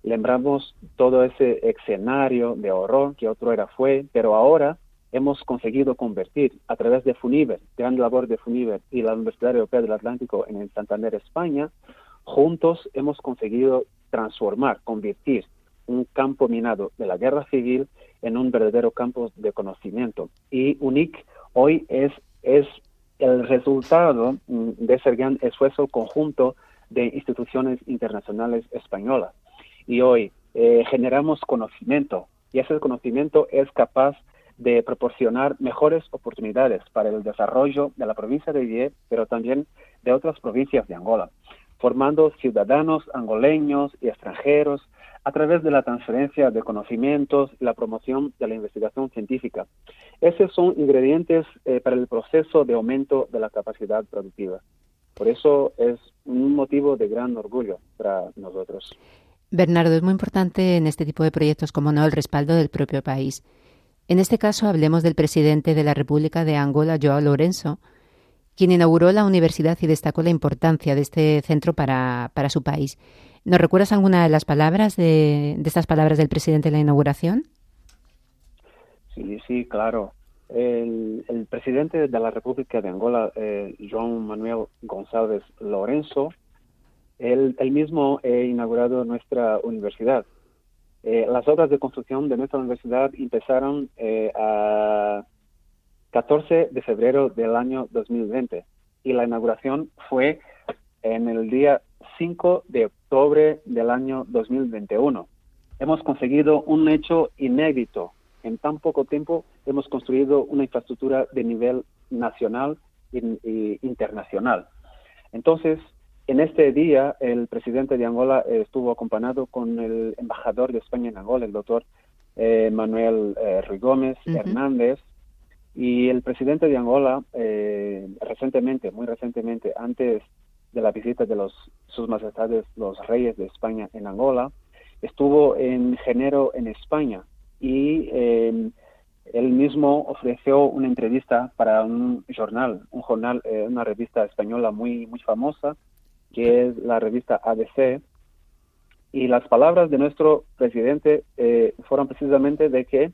lembramos todo ese escenario de horror que otro era fue, pero ahora hemos conseguido convertir a través de FUNIVER, gran labor de FUNIVER y la Universidad Europea del Atlántico en Santander, España, juntos hemos conseguido transformar, convertir un campo minado de la guerra civil en un verdadero campo de conocimiento. Y UNIC hoy es, es el resultado mm, de ese gran esfuerzo conjunto de instituciones internacionales españolas. Y hoy eh, generamos conocimiento y ese conocimiento es capaz de proporcionar mejores oportunidades para el desarrollo de la provincia de Vie, pero también de otras provincias de Angola, formando ciudadanos angoleños y extranjeros a través de la transferencia de conocimientos y la promoción de la investigación científica. Esos son ingredientes eh, para el proceso de aumento de la capacidad productiva. Por eso es un motivo de gran orgullo para nosotros. Bernardo, es muy importante en este tipo de proyectos, como no, el respaldo del propio país. En este caso hablemos del presidente de la República de Angola, Joao Lorenzo, quien inauguró la universidad y destacó la importancia de este centro para, su país. ¿Nos recuerdas alguna de las palabras de, estas palabras del presidente en la inauguración? Sí, sí, claro. El, presidente de la República de Angola, eh, João Manuel González Lorenzo, él, mismo ha inaugurado nuestra universidad eh, las obras de construcción de nuestra universidad empezaron eh, a 14 de febrero del año 2020 y la inauguración fue en el día 5 de octubre del año 2021. Hemos conseguido un hecho inédito. En tan poco tiempo hemos construido una infraestructura de nivel nacional e internacional. Entonces, en este día, el presidente de Angola eh, estuvo acompañado con el embajador de España en Angola, el doctor eh, Manuel eh, Ruy Gómez Hernández, y el presidente de Angola, recientemente, muy recientemente, antes de la visita de los sus majestades los reyes de España en Angola, estuvo en enero en España y él mismo ofreció una entrevista para un jornal, un jornal, una revista española muy muy famosa que es la revista ABC, y las palabras de nuestro presidente eh, fueron precisamente de que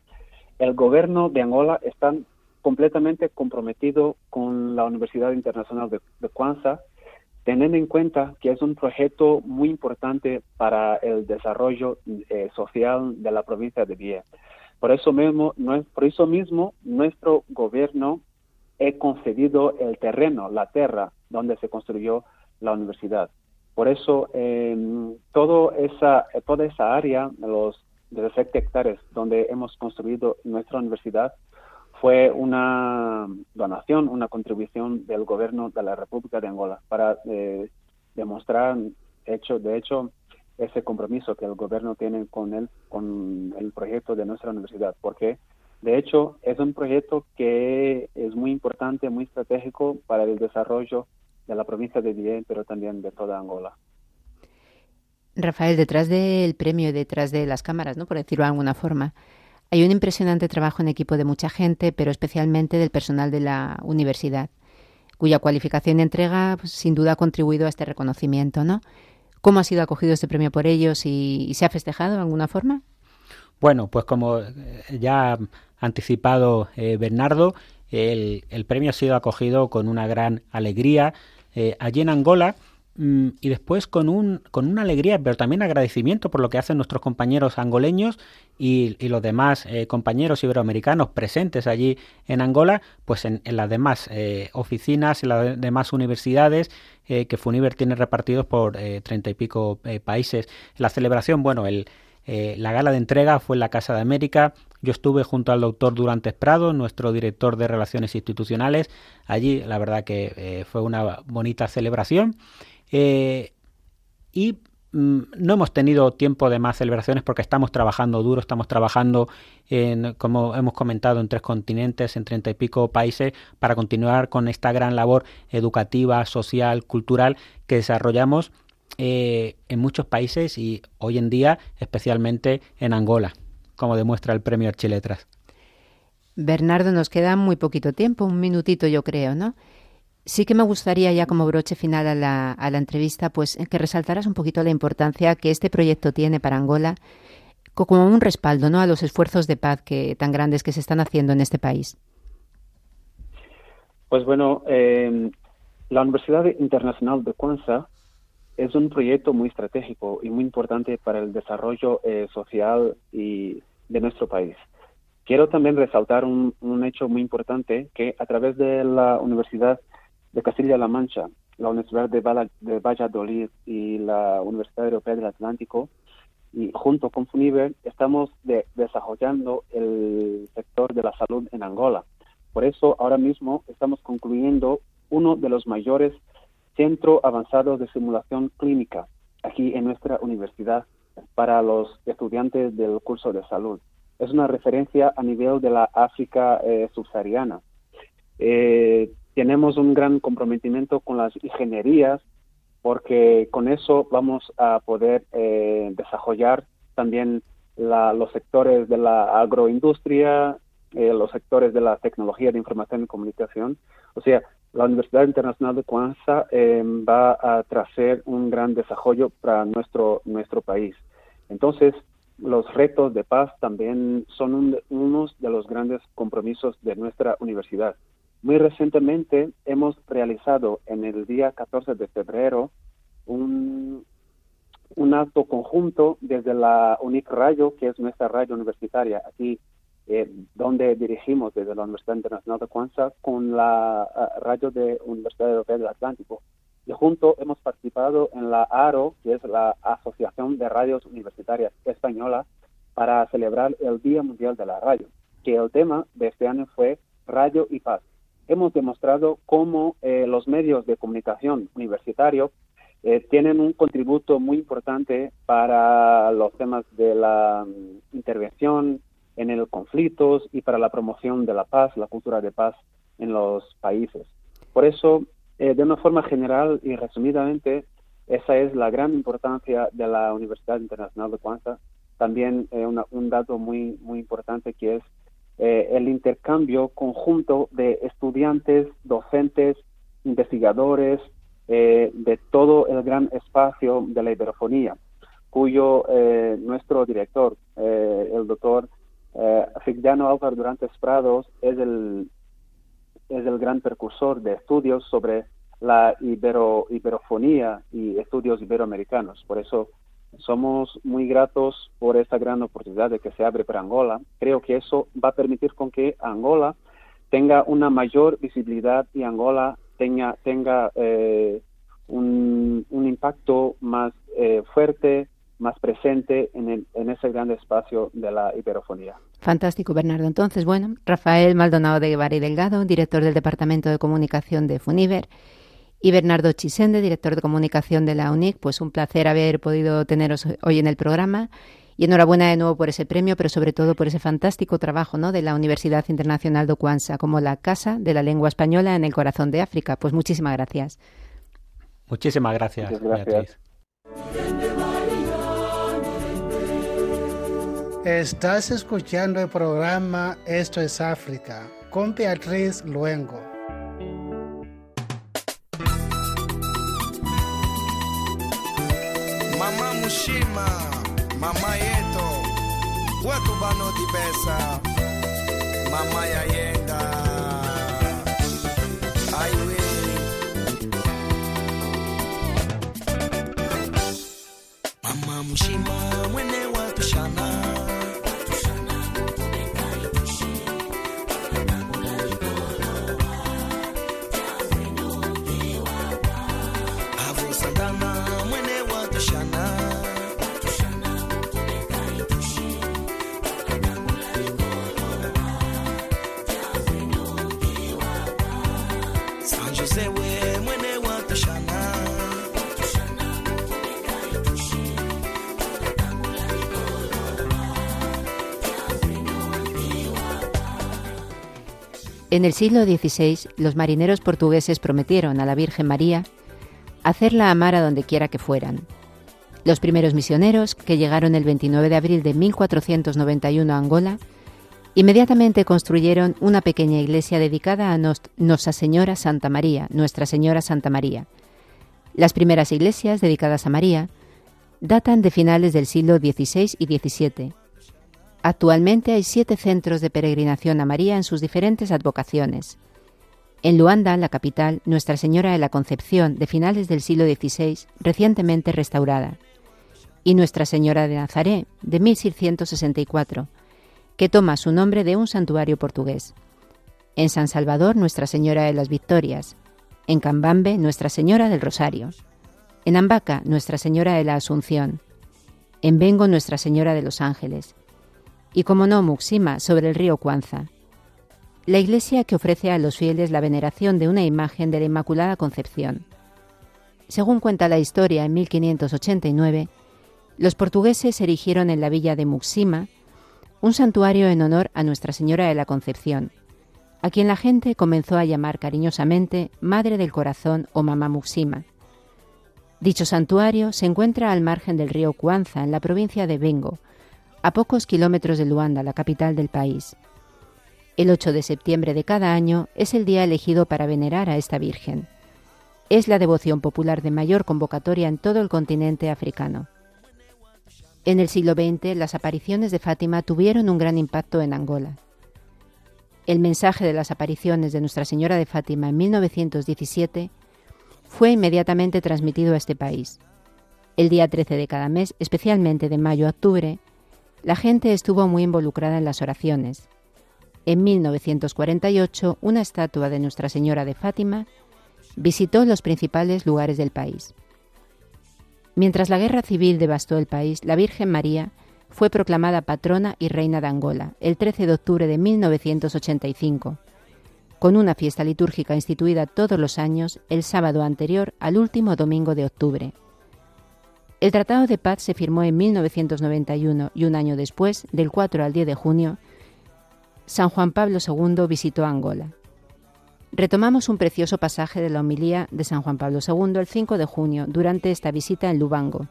el gobierno de Angola está completamente comprometido con la Universidad Internacional de, de Kwanzaa, teniendo en cuenta que es un proyecto muy importante para el desarrollo eh, social de la provincia de Vie. Por eso mismo, por eso mismo nuestro gobierno ha concedido el terreno, la tierra donde se construyó la universidad. Por eso, eh, todo esa, toda esa área, los 17 hectáreas donde hemos construido nuestra universidad, fue una donación, una contribución del gobierno de la República de Angola para eh, demostrar, hecho, de hecho, ese compromiso que el gobierno tiene con él, con el proyecto de nuestra universidad, porque de hecho es un proyecto que es muy importante, muy estratégico para el desarrollo de la provincia de Bien, pero también de toda Angola. Rafael, detrás del premio detrás de las cámaras, ¿no? por decirlo de alguna forma, hay un impresionante trabajo en equipo de mucha gente, pero especialmente del personal de la universidad, cuya cualificación y entrega pues, sin duda ha contribuido a este reconocimiento. ¿no? ¿Cómo ha sido acogido este premio por ellos y, se ha festejado de alguna forma? Bueno, pues como ya ha anticipado eh, Bernardo, el, el, premio ha sido acogido con una gran alegría eh, allí en Angola y después con, un, con una alegría, pero también agradecimiento por lo que hacen nuestros compañeros angoleños y, los demás eh, compañeros iberoamericanos presentes allí en Angola, pues en, las demás eh, oficinas, en las demás universidades eh, que Funiver tiene repartidos por treinta y pico países. La celebración, bueno, el, la gala de entrega fue en la Casa de América. Yo estuve junto al doctor Durantes Prado, nuestro director de Relaciones Institucionales. Allí, la verdad que fue una bonita celebración. Y Mm, no hemos tenido tiempo de más celebraciones porque estamos trabajando duro, estamos trabajando, en, como hemos comentado, en tres continentes, en treinta y pico países, para continuar con esta gran labor educativa, social, cultural que desarrollamos eh, en muchos países y hoy en día especialmente en Angola, como demuestra el premio Archiletras. Bernardo, nos queda muy poquito tiempo, un minutito yo creo, ¿no? Sí que me gustaría ya como broche final a la, a la entrevista, pues que resaltaras un poquito la importancia que este proyecto tiene para Angola como un respaldo ¿no? a los esfuerzos de paz que, tan grandes que se están haciendo en este país. Pues bueno, eh, la Universidad Internacional de Kwanzaa es un proyecto muy estratégico y muy importante para el desarrollo eh, social y de nuestro país. Quiero también resaltar un, hecho muy importante que a través de la Universidad de Castilla-La Mancha, la Universidad de, Valladolid y la Universidad Europea del Atlántico, y junto con FUNIVER estamos desarrollando el sector de la salud en Angola. Por eso ahora mismo estamos concluyendo uno de los mayores centros avanzados de simulación clínica aquí en nuestra universidad para los estudiantes del curso de salud. Es una referencia a nivel de la África eh, subsahariana. Eh, tenemos un gran comprometimiento con las ingenierías porque con eso vamos a poder eh, desarrollar también los sectores de la agroindustria, eh, los sectores de la tecnología de información y comunicación. O sea, la Universidad Internacional de Kwanzaa eh, va a traer un gran desarrollo para nuestro, nuestro país. Entonces, los retos de paz también son un, unos de los grandes compromisos de nuestra universidad. Muy recientemente hemos realizado en el día 14 de febrero un, acto conjunto desde la UNIC Rayo, que es nuestra radio universitaria, aquí eh, donde dirigimos desde la Universidad Internacional de Kwanzaa con la uh, radio de Universidad Europea del Atlántico. Y junto hemos participado en la ARO, que es la Asociación de Radios Universitarias Española, para celebrar el Día Mundial de la Radio, que el tema de este año fue Radio y Paz hemos demostrado cómo eh, los medios de comunicación universitarios eh, tienen un contributo muy importante para los temas de la mm, intervención en el conflictos y para la promoción de la paz, la cultura de paz en los países. Por eso, eh, de una forma general y resumidamente, esa es la gran importancia de la Universidad Internacional de Kwanzaa. También un dato muy, muy importante que es eh, el intercambio conjunto de estudiantes, docentes, investigadores eh, de todo el gran espacio de la iberofonía, cuyo eh, nuestro director, el doctor eh, Álvaro Durantes Prados, es el, es el gran precursor de estudios sobre la ibero, iberofonía y estudios iberoamericanos. Por eso somos muy gratos por esta gran oportunidad de que se abre para Angola. Creo que eso va a permitir con que Angola tenga una mayor visibilidad y Angola tenga, tenga eh, un, impacto más eh, fuerte, más presente en, en ese gran espacio de la hiperofonía. Fantástico, Bernardo. Entonces, bueno, Rafael Maldonado de Guevara y Delgado, director del Departamento de Comunicación de Funiver, y Bernardo Chisende, director de comunicación de la UNIC. Pues un placer haber podido teneros hoy en el programa. Y enhorabuena de nuevo por ese premio, pero sobre todo por ese fantástico trabajo ¿no? de la Universidad Internacional de Kwanzaa como la Casa de la Lengua Española en el corazón de África. Pues muchísimas gracias. Muchísimas gracias, gracias. Estás escuchando el programa Esto es África con Beatriz Luengo. mushima mama yeto kwetu banoti pesa mama yayenda aiwe mama mushima when they want to wapishana En el siglo XVI, los marineros portugueses prometieron a la Virgen María hacerla amar a donde quiera que fueran. Los primeros misioneros, que llegaron el 29 de abril de 1491 a Angola, inmediatamente construyeron una pequeña iglesia dedicada a Nos- Nuestra Señora Santa María, Nuestra Señora Santa María. Las primeras iglesias dedicadas a María datan de finales del siglo XVI y XVII. Actualmente hay siete centros de peregrinación a María en sus diferentes advocaciones. En Luanda, la capital, Nuestra Señora de la Concepción, de finales del siglo XVI, recientemente restaurada. Y Nuestra Señora de Nazaret, de 1664, que toma su nombre de un santuario portugués. En San Salvador, Nuestra Señora de las Victorias. En Cambambe, Nuestra Señora del Rosario. En Ambaca, Nuestra Señora de la Asunción. En Bengo, Nuestra Señora de los Ángeles. Y como no, Muxima, sobre el río Cuanza. La iglesia que ofrece a los fieles la veneración de una imagen de la Inmaculada Concepción. Según cuenta la historia, en 1589, los portugueses erigieron en la villa de Muxima un santuario en honor a Nuestra Señora de la Concepción, a quien la gente comenzó a llamar cariñosamente Madre del Corazón o Mamá Muxima. Dicho santuario se encuentra al margen del río Cuanza, en la provincia de Bengo, a pocos kilómetros de Luanda, la capital del país. El 8 de septiembre de cada año es el día elegido para venerar a esta Virgen. Es la devoción popular de mayor convocatoria en todo el continente africano. En el siglo XX, las apariciones de Fátima tuvieron un gran impacto en Angola. El mensaje de las apariciones de Nuestra Señora de Fátima en 1917 fue inmediatamente transmitido a este país. El día 13 de cada mes, especialmente de mayo a octubre, la gente estuvo muy involucrada en las oraciones. En 1948, una estatua de Nuestra Señora de Fátima visitó los principales lugares del país. Mientras la guerra civil devastó el país, la Virgen María fue proclamada patrona y reina de Angola el 13 de octubre de 1985, con una fiesta litúrgica instituida todos los años el sábado anterior al último domingo de octubre. El Tratado de Paz se firmó en 1991 y un año después, del 4 al 10 de junio, San Juan Pablo II visitó Angola. Retomamos un precioso pasaje de la homilía de San Juan Pablo II el 5 de junio durante esta visita en Lubango.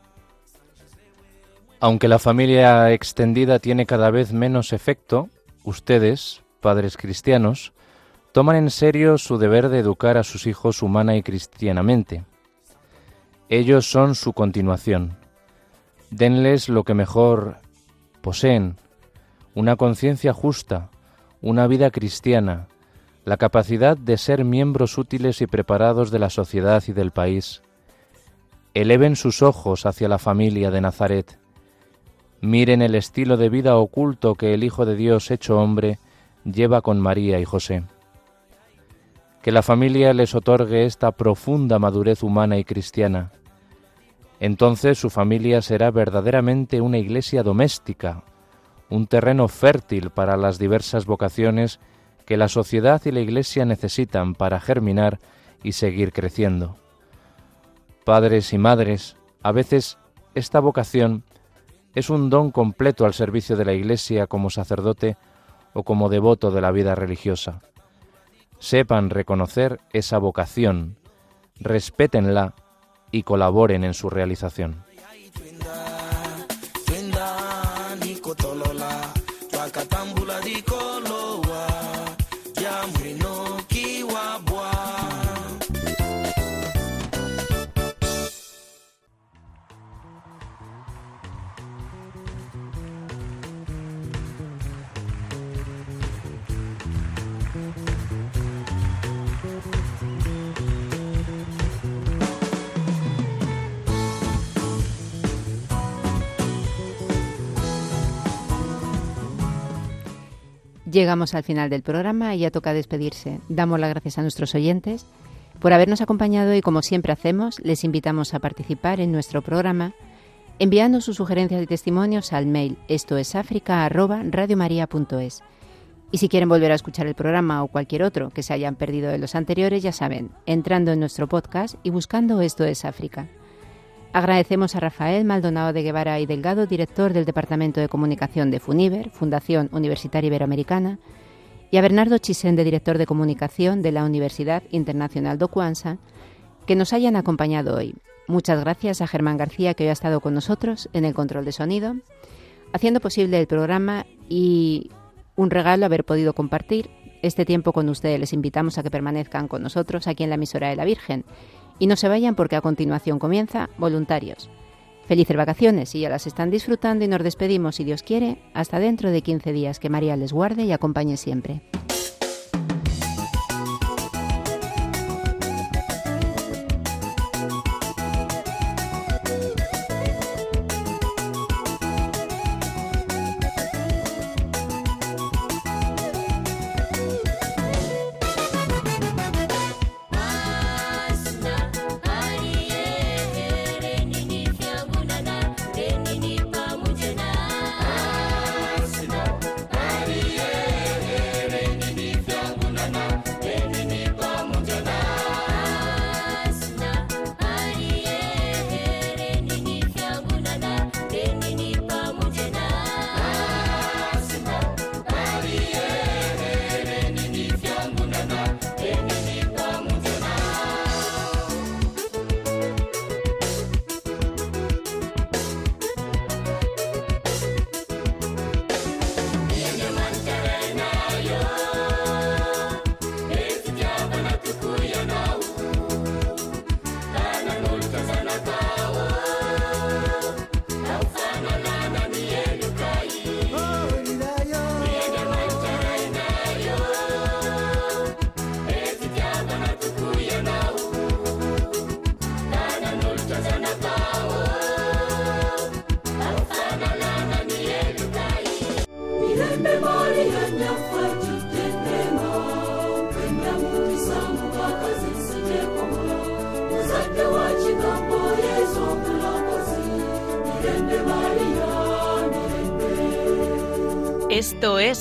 Aunque la familia extendida tiene cada vez menos efecto, ustedes, padres cristianos, toman en serio su deber de educar a sus hijos humana y cristianamente. Ellos son su continuación. Denles lo que mejor poseen, una conciencia justa, una vida cristiana, la capacidad de ser miembros útiles y preparados de la sociedad y del país. Eleven sus ojos hacia la familia de Nazaret. Miren el estilo de vida oculto que el Hijo de Dios hecho hombre lleva con María y José. Que la familia les otorgue esta profunda madurez humana y cristiana. Entonces su familia será verdaderamente una iglesia doméstica, un terreno fértil para las diversas vocaciones que la sociedad y la Iglesia necesitan para germinar y seguir creciendo. Padres y madres, a veces esta vocación es un don completo al servicio de la Iglesia como sacerdote o como devoto de la vida religiosa. Sepan reconocer esa vocación, respétenla y colaboren en su realización. Llegamos al final del programa y ya toca despedirse. Damos las gracias a nuestros oyentes por habernos acompañado y como siempre hacemos, les invitamos a participar en nuestro programa enviando sus sugerencias y testimonios al mail esto es Y si quieren volver a escuchar el programa o cualquier otro que se hayan perdido de los anteriores, ya saben, entrando en nuestro podcast y buscando Esto es África. Agradecemos a Rafael Maldonado de Guevara y Delgado, director del Departamento de Comunicación de FUNIVER, Fundación Universitaria Iberoamericana, y a Bernardo Chisende, director de Comunicación de la Universidad Internacional do Cuanza, que nos hayan acompañado hoy. Muchas gracias a Germán García, que hoy ha estado con nosotros en el control de sonido, haciendo posible el programa y un regalo haber podido compartir este tiempo con ustedes. Les invitamos a que permanezcan con nosotros aquí en la emisora de la Virgen y no se vayan porque a continuación comienza Voluntarios. Felices vacaciones y ya las están disfrutando y nos despedimos, si Dios quiere, hasta dentro de 15 días. Que María les guarde y acompañe siempre.